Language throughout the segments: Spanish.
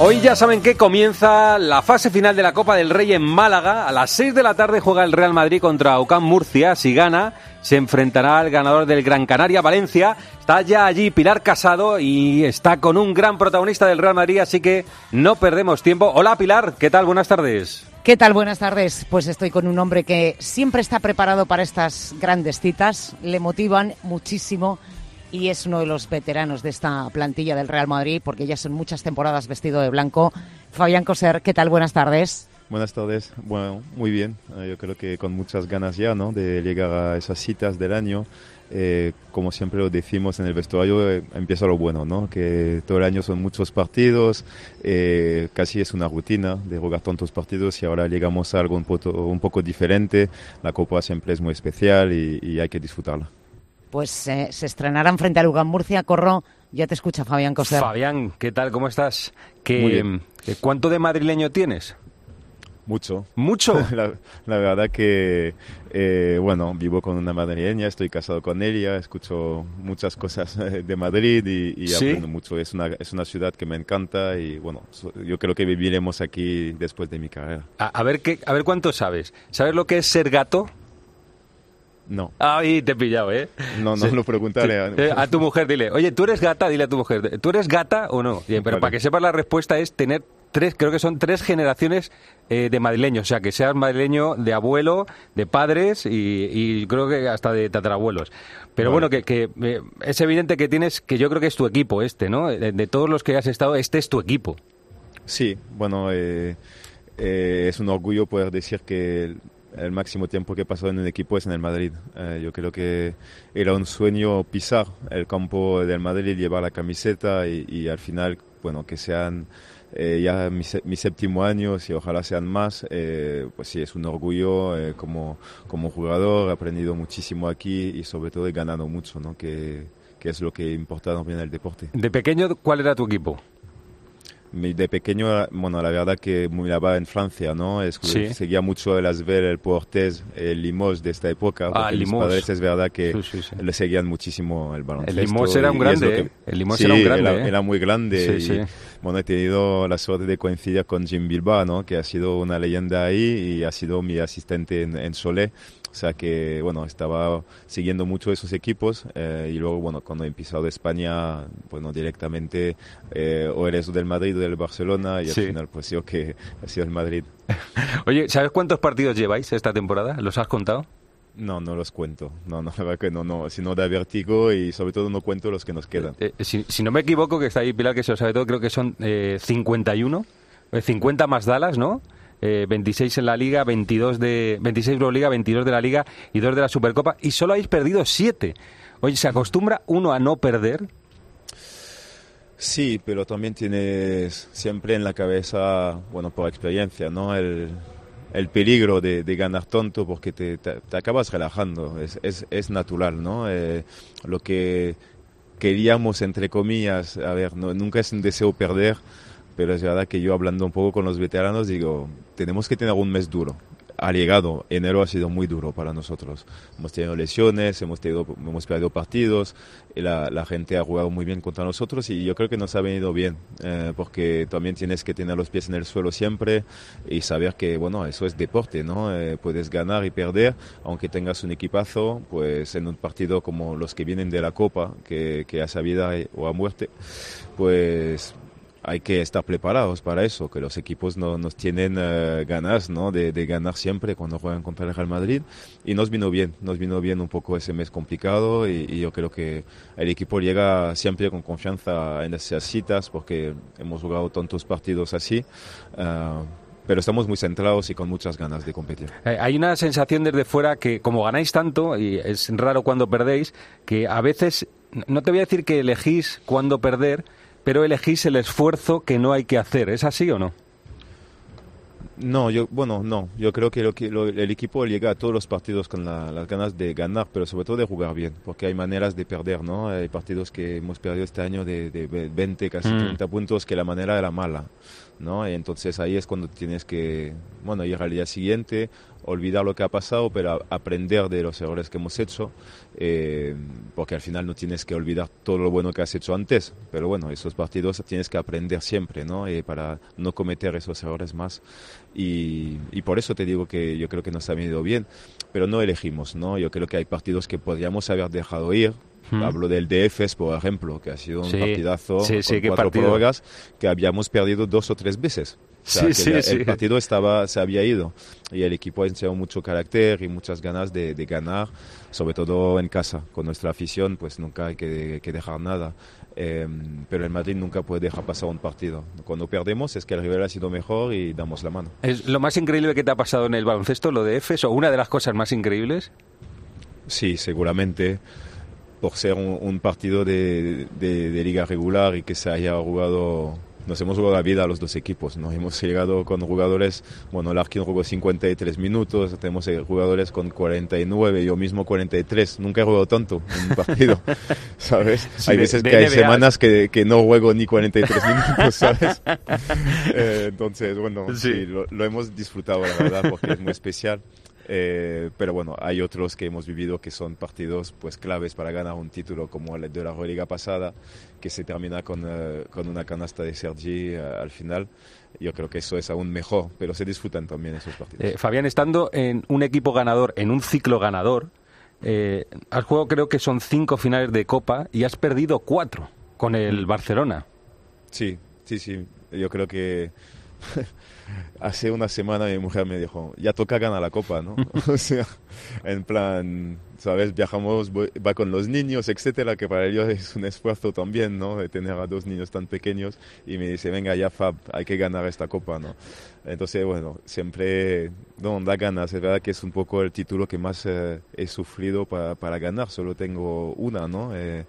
Hoy ya saben que comienza la fase final de la Copa del Rey en Málaga. A las 6 de la tarde juega el Real Madrid contra UCAM Murcia. Si gana, se enfrentará al ganador del Gran Canaria Valencia. Está ya allí Pilar Casado y está con un gran protagonista del Real Madrid, así que no perdemos tiempo. Hola Pilar, ¿qué tal? Buenas tardes. ¿Qué tal? Buenas tardes. Pues estoy con un hombre que siempre está preparado para estas grandes citas. Le motivan muchísimo y es uno de los veteranos de esta plantilla del Real Madrid, porque ya son muchas temporadas vestido de blanco. Fabián Coser, ¿qué tal? Buenas tardes. Buenas tardes. Bueno, muy bien. Eh, yo creo que con muchas ganas ya, ¿no? De llegar a esas citas del año. Eh, como siempre lo decimos en el vestuario, eh, empieza lo bueno, ¿no? Que todo el año son muchos partidos, casi es una rutina de jugar tantos partidos y ahora llegamos a algo un poco, un poco diferente. La Copa siempre es muy especial y, y hay que disfrutarla pues eh, se estrenarán frente a Lugan Murcia. Corro, ya te escucha Fabián Coser. Fabián, ¿qué tal? ¿Cómo estás? ¿Qué, ¿Cuánto de madrileño tienes? Mucho. ¿Mucho? La, verdad que, eh, bueno, vivo con una madrileña, estoy casado con ella, escucho muchas cosas de Madrid y, aprendo mucho. Es una, es una ciudad que me encanta y, bueno, yo creo que viviremos aquí después de mi carrera. A, ver, qué, a ver cuánto sabes. ¿Sabes lo que es ser gato? No. Ahí te he pillado, ¿eh? No, no lo preguntaré. Eh, a... tu mujer, dile, oye, ¿tú eres gata? Dile a tu mujer, ¿tú eres gata o no? pero para que sepas la respuesta es tener tres, creo que son tres generaciones eh, de madrileños, o sea, que seas madrileño de abuelo, de padres y, creo que hasta de tatarabuelos. Pero bueno, que, eh, es evidente que tienes, que yo creo que es tu equipo este, ¿no? De, todos los que has estado, este es tu equipo. Sí, bueno, es un orgullo poder decir que el máximo tiempo que he pasado en un equipo es en el Madrid. Eh, yo creo que era un sueño pisar el campo del Madrid, llevar la camiseta y, al final, bueno, que sean eh, ya mi, séptimo año y ojalá sean más, eh, pues sí, es un orgullo como, como jugador, he aprendido muchísimo aquí y sobre todo he ganado mucho, ¿no? que, que es lo que importa también el deporte. De pequeño, ¿cuál era tu equipo? De pequeño, bueno, la verdad que miraba en Francia, ¿no? Es, Seguía mucho el Asvel, el Portes, el Limoges de esta época. Ah, el Limoges. es verdad que le seguían muchísimo el baloncesto. El Limoges era un grande, ¿eh? El Limoges era un grande, era, ¿eh? era muy grande. Y, bueno, he tenido la suerte de coincidir con Jim Bilbao, ¿no? Que ha sido una leyenda ahí y ha sido mi asistente en, en Solé. O sea que, bueno, estaba siguiendo mucho esos equipos eh, y luego, bueno, cuando he empezado de España, bueno, directamente eh, o eres del Madrid o del Barcelona y al final pues yo que ha sido el Madrid. Oye, ¿sabes cuántos partidos lleváis esta temporada? ¿Los has contado? No, no los cuento. No, no, que no, no. Si no da vértigo y sobre todo no cuento los que nos quedan. Eh, si, si, no me equivoco, que está ahí Pilar, que se lo sabe todo, creo que son 51, 50 más Dallas, ¿no? 26 eh, en la Liga, 22 de 26 Liga, 22 de la Liga y 2 de la Supercopa y solo habéis perdido 7. Oye, ¿se acostumbra uno a no perder? Sí, pero también tienes siempre en la cabeza, bueno, por experiencia, ¿no? El, el peligro de, ganar tonto porque te, te, acabas relajando, es, es, es natural, ¿no? Eh, lo que queríamos, entre comillas, a ver, no, nunca es un deseo perder, pero es verdad que yo hablando un poco con los veteranos digo, tenemos que tener un mes duro. Ha llegado, enero ha sido muy duro para nosotros. Hemos tenido lesiones, hemos, tenido, hemos perdido partidos, la, la, gente ha jugado muy bien contra nosotros y yo creo que nos ha venido bien, eh, porque también tienes que tener los pies en el suelo siempre y saber que, bueno, eso es deporte, ¿no? Eh, puedes ganar y perder, aunque tengas un equipazo, pues en un partido como los que vienen de la Copa, que, que a vida o a muerte, pues hay que estar preparados para eso, que los equipos no, nos tienen eh, ganas ¿no? De, ganar siempre cuando juegan contra el Real Madrid y nos vino bien, nos vino bien un poco ese mes complicado y, yo creo que el equipo llega siempre con confianza en esas citas porque hemos jugado tantos partidos así. Eh, pero estamos muy centrados y con muchas ganas de competir. Eh, hay una sensación desde fuera que como ganáis tanto, y es raro cuando perdéis, que a veces, no te voy a decir que elegís cuándo perder, pero elegís el esfuerzo que no hay que hacer. ¿Es así o no? No, yo, bueno, no. Yo creo que, el equipo llega a todos los partidos con las ganas de ganar, pero sobre todo de jugar bien, porque hay maneras de perder, ¿no? Hay partidos que hemos perdido este año de, 20, casi 30 mm. puntos, que la manera era mala, ¿no? Y entonces ahí es cuando tienes que, bueno, ir al día siguiente olvidar lo que ha pasado, pero aprender de los errores que hemos hecho, eh, porque al final no tienes que olvidar todo lo bueno que has hecho antes, pero bueno, esos partidos tienes que aprender siempre, ¿no? Eh, para no cometer esos errores más. Y, y, por eso te digo que yo creo que nos ha venido bien, pero no elegimos, ¿no? Yo creo que hay partidos que podríamos haber dejado ir, Hablo del DFS, por ejemplo, que ha sido un partidazo con cuatro prórrogas que habíamos perdido dos o tres veces. El, partido estaba, se había ido y el equipo ha enseñado mucho carácter y muchas ganas de, ganar, sobre todo en casa. Con nuestra afición, pues nunca hay que, dejar nada. Em, pero el Madrid nunca puede dejar pasar un partido. Cuando perdemos es que el rival ha sido mejor y damos la mano. ¿Es lo más increíble que te ha pasado en el baloncesto, lo de EFES, o una de las cosas más increíbles? Sí, seguramente por ser un, partido de, liga regular y que se haya jugado nos hemos jugado la vida a los dos equipos, ¿no? Hemos llegado con jugadores, bueno, Larkin jugó 53 minutos, tenemos eh, jugadores con 49, yo mismo 43, nunca he jugado tanto en un partido, ¿sabes? hay veces que hay semanas que, que, no juego ni 43 minutos, ¿sabes? Eh, entonces, bueno, sí, lo, lo, hemos disfrutado, la verdad, porque es muy especial. Eh, pero bueno, hay otros que hemos vivido que son partidos pues claves para ganar un título como el de la Liga pasada, que se termina con, eh, con una canasta de Sergi eh, al final. Yo creo que eso es aún mejor, pero se disfrutan también esos partidos. Fabián, estando en un equipo ganador, en un ciclo ganador, has jugado creo que son cinco finales de Copa y has perdido cuatro con el. Barcelona. Sí, sí, sí. Yo creo que hace una semana mi mujer me dijo, ya toca ganar la copa, ¿no? o sea, en plan, ¿sabes? Viajamos, va con los niños, etcétera, que para ellos es un esfuerzo también, ¿no? De tener a dos niños tan pequeños y me dice, venga ya Fab, hay que ganar esta copa, ¿no? Entonces, bueno, siempre no, da ganas, es verdad que es un poco el título que más eh, he sufrido para, para, ganar, solo tengo una, ¿no? Eh,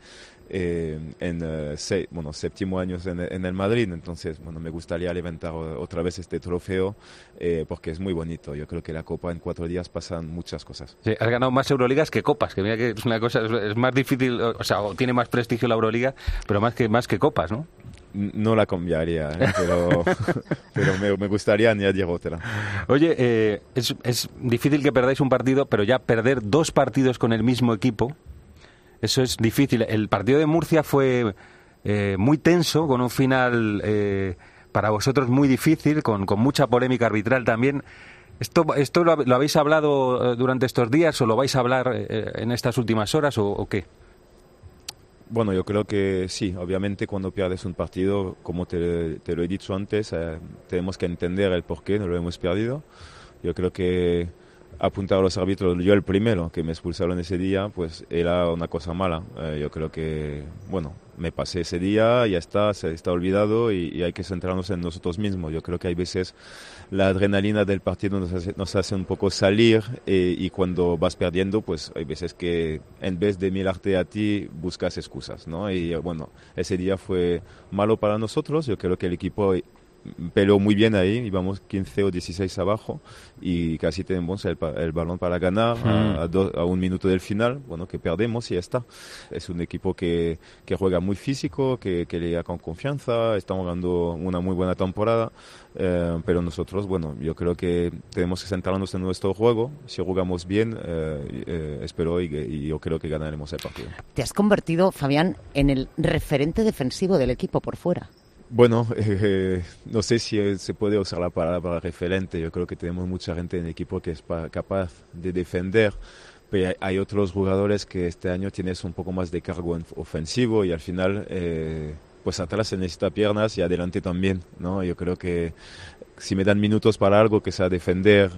eh, en eh, bueno, séptimo año en, en, el Madrid, entonces bueno, me gustaría levantar otra vez este trofeo eh, porque es muy bonito. Yo creo que la Copa en cuatro días pasan muchas cosas. Sí, has ganado más Euroligas que Copas, que mira que es una cosa, es más difícil, o sea, tiene más prestigio la Euroliga, pero más que, más que Copas, ¿no? No la cambiaría, pero, pero me, gustaría añadir otra. Oye, es, es difícil que perdáis un partido, pero ya perder dos partidos con el mismo equipo, eso es difícil. El partido de Murcia fue eh, muy tenso, con un final eh, para vosotros muy difícil, con, mucha polémica arbitral también. ¿Esto, esto lo, habéis hablado eh, durante estos días o lo vais a hablar en estas últimas horas o, qué? Bueno, yo creo que sí, obviamente cuando pierdes un partido, como te, te lo he dicho antes, tenemos que entender el por qué no lo hemos perdido. Yo creo que apuntado a los árbitros, yo el primero que me expulsaron ese día, pues era una cosa mala. Eh, yo creo que, bueno, me pasé ese día, ya está, se está olvidado y, hay que centrarnos en nosotros mismos. Yo creo que hay veces la adrenalina del partido nos hace, nos hace un poco salir eh, y cuando vas perdiendo, pues hay veces que en vez de mirarte a ti, buscas excusas, ¿no? Y bueno, ese día fue malo para nosotros. Yo creo que el equipo peleó muy bien ahí, íbamos 15 o 16 abajo y casi tenemos el, balón para ganar a, un minuto del final, bueno, que perdemos y ya está. Es un equipo que, que juega muy físico, que, que le da con confianza, estamos dando una muy buena temporada, eh, pero nosotros, bueno, yo creo que tenemos que centrarnos en nuestro juego, si jugamos bien, eh, eh, espero y, y yo creo que ganaremos el partido. Te has convertido, Fabián, en el referente defensivo del equipo por fuera. Bueno, eh, no sé si se puede usar la palabra referente. Yo creo que tenemos mucha gente en el equipo que es capaz de defender, pero hay otros jugadores que este año tienes un poco más de cargo ofensivo y al final, eh, pues atrás se necesita piernas y adelante también, ¿no? Yo creo que si me dan minutos para algo que sea defender,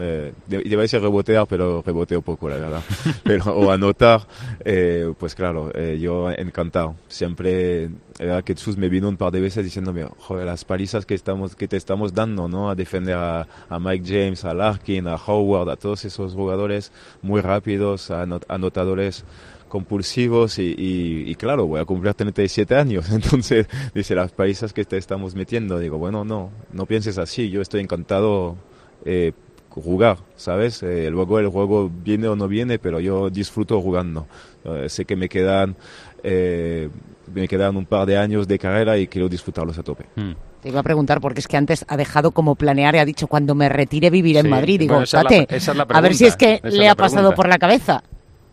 eh, a rebotear, pero reboteo poco, la verdad. pero, o anotar, eh, pues claro, eh, yo encantado. Siempre, era que Jesús me vino un par de veces diciéndome, joder, las palizas que, estamos, que te estamos dando, ¿no? A defender a, Mike James, a Larkin, a Howard, a todos esos jugadores muy rápidos, anotadores compulsivos y, y, claro, voy a cumplir 37 años, entonces dice las palizas que te estamos metiendo, digo, bueno, no, no pienses así, yo estoy encantado eh, jugar, ¿sabes? Eh, luego el juego viene o no viene, pero yo disfruto jugando. Eh, sé que me quedan, eh, me quedan un par de años de carrera y quiero disfrutarlos a tope. Mm. Te iba a preguntar porque es que antes ha dejado como planear y ha dicho cuando me retire vivir en Madrid. Digo, bueno, esa es la- "Tate, esa es la a ver si es que esa le es ha pasado por la cabeza.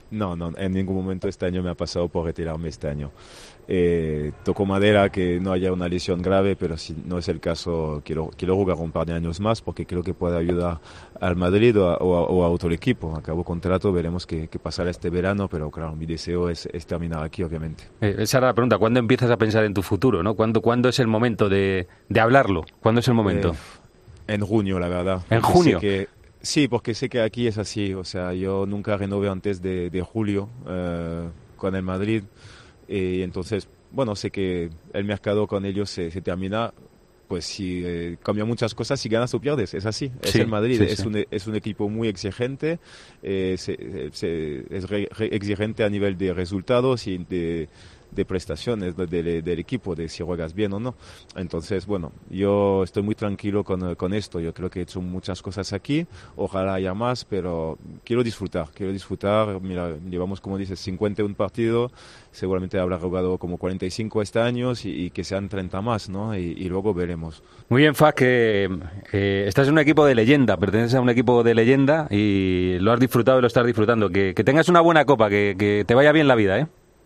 No, no, en ningún momento este año me ha pasado por retirarme este año. Eh, toco madera que no haya una lesión grave, pero si no es el caso, quiero, quiero jugar un par de años más porque creo que puede ayudar al Madrid o a, o a- o a otro equipo. Acabo contrato, veremos qué, qué pasará este verano, pero claro, mi deseo es, es terminar aquí, obviamente. Eh, Esa era la pregunta. ¿Cuándo empiezas a pensar en tu futuro? ¿no? ¿Cuándo, ¿Cuándo es el momento de, de hablarlo? ¿Cuándo es el momento? Eh, en junio, la verdad. ¿En junio? que- sí, porque sé que aquí es así. O sea, yo nunca renové antes de, de julio eh, con el Madrid. Y entonces, bueno, sé que el mercado con ellos se, se termina. Pues si eh, cambia muchas cosas, si ganas o pierdes, es así. Es el Madrid, sí, es, sí. Un, es un equipo muy exigente, eh, se- se- es re- re- exigente a nivel de resultados y de, de prestaciones de- de- del equipo, de si juegas bien o no. Entonces, bueno, yo estoy muy tranquilo con, con esto. Yo creo que he hecho muchas cosas aquí. Ojalá haya más, pero quiero disfrutar. Quiero disfrutar. Mira, llevamos, como dices, 51 partidos. Seguramente habrá jugado como 45 este año y, y que sean 30 más, ¿no? Y, luego veremos. Muy bien, que eh, estás en un equipo de leyenda, perteneces a un equipo de leyenda y lo has disfrutado y lo estás disfrutando. Que, que tengas una buena copa, que, que te vaya bien la vida, ¿eh?